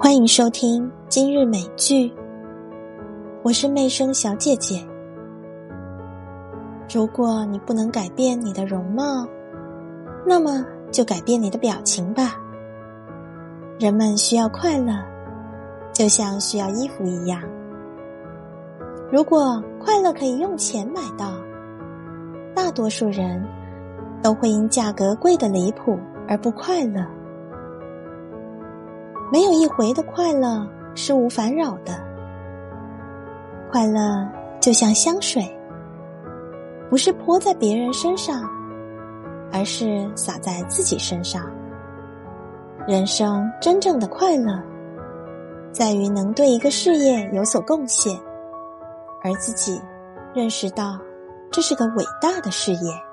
欢迎收听今日美剧，我是媚声小姐姐。如果你不能改变你的容貌，那么就改变你的表情吧。人们需要快乐，就像需要衣服一样。如果快乐可以用钱买到，大多数人都会因价格贵的离谱而不快乐。没有一回的快乐是无烦扰的，快乐就像香水，不是泼在别人身上，而是洒在自己身上。人生真正的快乐，在于能对一个事业有所贡献，而自己认识到这是个伟大的事业。